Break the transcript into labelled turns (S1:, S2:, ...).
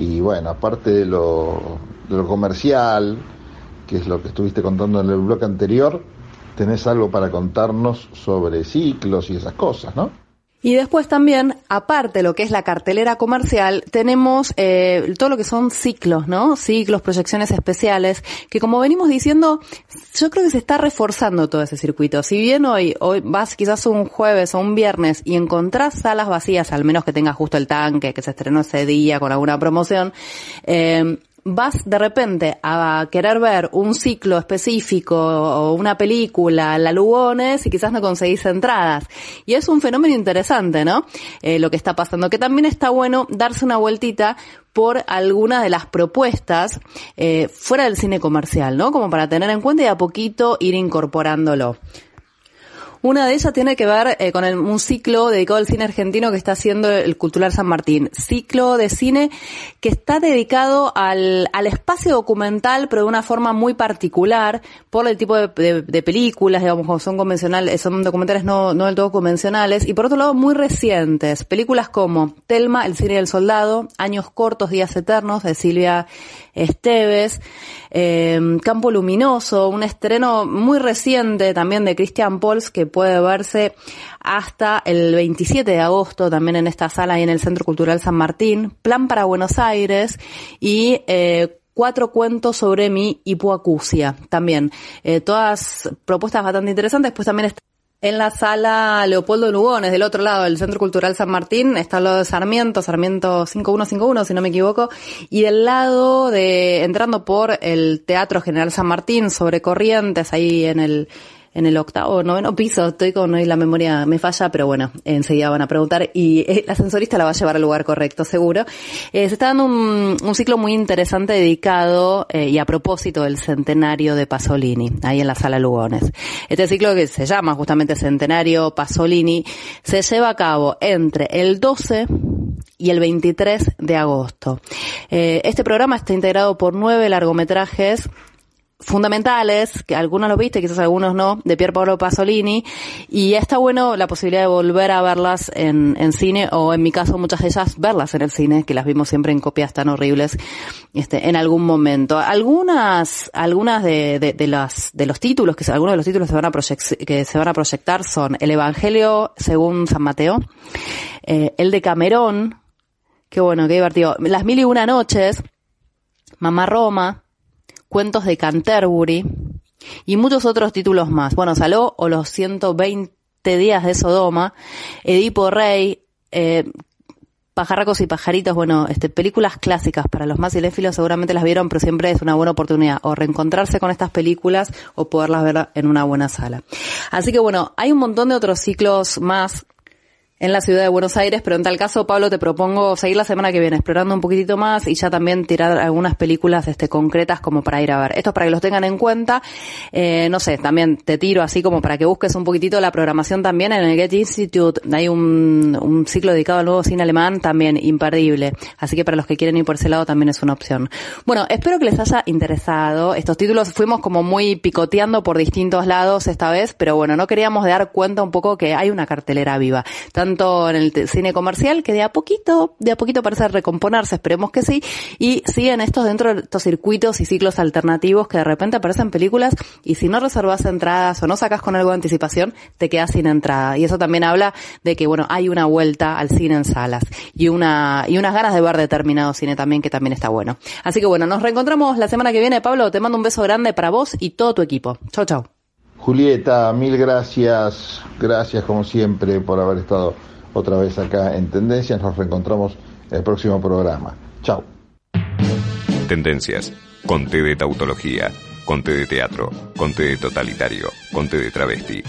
S1: y bueno, aparte de lo, de lo comercial, que es lo que estuviste contando en el bloque anterior, tenés algo para contarnos sobre ciclos y esas cosas, ¿no?
S2: Y después también, aparte de lo que es la cartelera comercial, tenemos eh, todo lo que son ciclos, ¿no? Ciclos, proyecciones especiales, que como venimos diciendo, yo creo que se está reforzando todo ese circuito. Si bien hoy, hoy vas quizás un jueves o un viernes y encontrás salas vacías, al menos que tengas justo el tanque, que se estrenó ese día con alguna promoción, eh, vas de repente a querer ver un ciclo específico o una película, la Lugones, y quizás no conseguís entradas. Y es un fenómeno interesante, ¿no? Eh, lo que está pasando, que también está bueno darse una vueltita por alguna de las propuestas eh, fuera del cine comercial, ¿no? Como para tener en cuenta y a poquito ir incorporándolo. Una de ellas tiene que ver eh, con un ciclo dedicado al cine argentino que está haciendo el Cultural San Martín. Ciclo de cine que está dedicado al, al espacio documental, pero de una forma muy particular, por el tipo de, películas, digamos, son convencionales, son documentales no, no del todo convencionales, y por otro lado muy recientes. Películas como Telma, El cine del soldado, Años cortos, Días eternos, de Silvia Esteves, eh, Campo Luminoso, un estreno muy reciente también de Christian Pols que puede verse hasta el 27 de agosto también en esta sala y en el Centro Cultural San Martín, Plan para Buenos Aires y eh, cuatro cuentos sobre mi hipoacusia también. Eh, todas propuestas bastante interesantes, pues también está en la sala Leopoldo Lugones, del otro lado del Centro Cultural San Martín, está lo de Sarmiento, Sarmiento 5151, si no me equivoco, y del lado de, entrando por el Teatro General San Martín, sobre Corrientes, ahí en el, en el octavo, noveno piso, estoy con hoy la memoria me falla, pero bueno, enseguida van a preguntar y eh, la ascensorista la va a llevar al lugar correcto, seguro. Eh, se está dando un, ciclo muy interesante dedicado eh, y a propósito del centenario de Pasolini, ahí en la sala Lugones. Este ciclo que se llama justamente Centenario Pasolini se lleva a cabo entre el 12 y el 23 de agosto. Este programa está integrado por nueve largometrajes fundamentales, que algunos los viste, quizás algunos no, de Pier Paolo Pasolini, y está bueno la posibilidad de volver a verlas en, cine, o en mi caso muchas de ellas verlas en el cine, que las vimos siempre en copias tan horribles, este, en algún momento. Algunas, algunas de las, de los títulos, que algunos de los títulos se van a que se van a proyectar son El Evangelio según San Mateo, eh, el de Camerón, qué bueno, qué divertido, Las Mil y Una Noches, Mamá Roma, Cuentos de Canterbury y muchos otros títulos más. Bueno, Saló o los 120 días de Sodoma, Edipo Rey, eh, Pajarracos y Pajaritos, bueno, este, películas clásicas para los más cinéfilos seguramente las vieron, pero siempre es una buena oportunidad o reencontrarse con estas películas o poderlas ver en una buena sala. Así que bueno, hay un montón de otros ciclos más en la ciudad de Buenos Aires, pero en tal caso, Pablo, te propongo seguir la semana que viene explorando un poquitito más y ya también tirar algunas películas este, concretas como para ir a ver. Esto es para que los tengan en cuenta. Eh, no sé, también te tiro así como para que busques un poquitito la programación también en el Get Institute. Hay un, un ciclo dedicado al nuevo cine alemán también imperdible. Así que para los que quieren ir por ese lado también es una opción. Bueno, espero que les haya interesado. Estos títulos fuimos como muy picoteando por distintos lados esta vez, pero bueno, no queríamos dar cuenta un poco que hay una cartelera viva tanto en el cine comercial, que de a poquito, de a poquito parece recomponerse, esperemos que sí, y siguen estos dentro de estos circuitos y ciclos alternativos que de repente aparecen películas y si no reservas entradas o no sacas con algo de anticipación, te quedas sin entrada. Y eso también habla de que, bueno, hay una vuelta al cine en salas y una, y unas ganas de ver determinado cine también que también está bueno. Así que bueno, nos reencontramos la semana que viene. Pablo, te mando un beso grande para vos y todo tu equipo. Chau, chau.
S1: Julieta, mil gracias, gracias como siempre por haber estado otra vez acá en Tendencias. Nos reencontramos en el próximo programa. Chao.
S3: Tendencias, conté de tautología, conté de teatro, conté de totalitario, conté de travesti,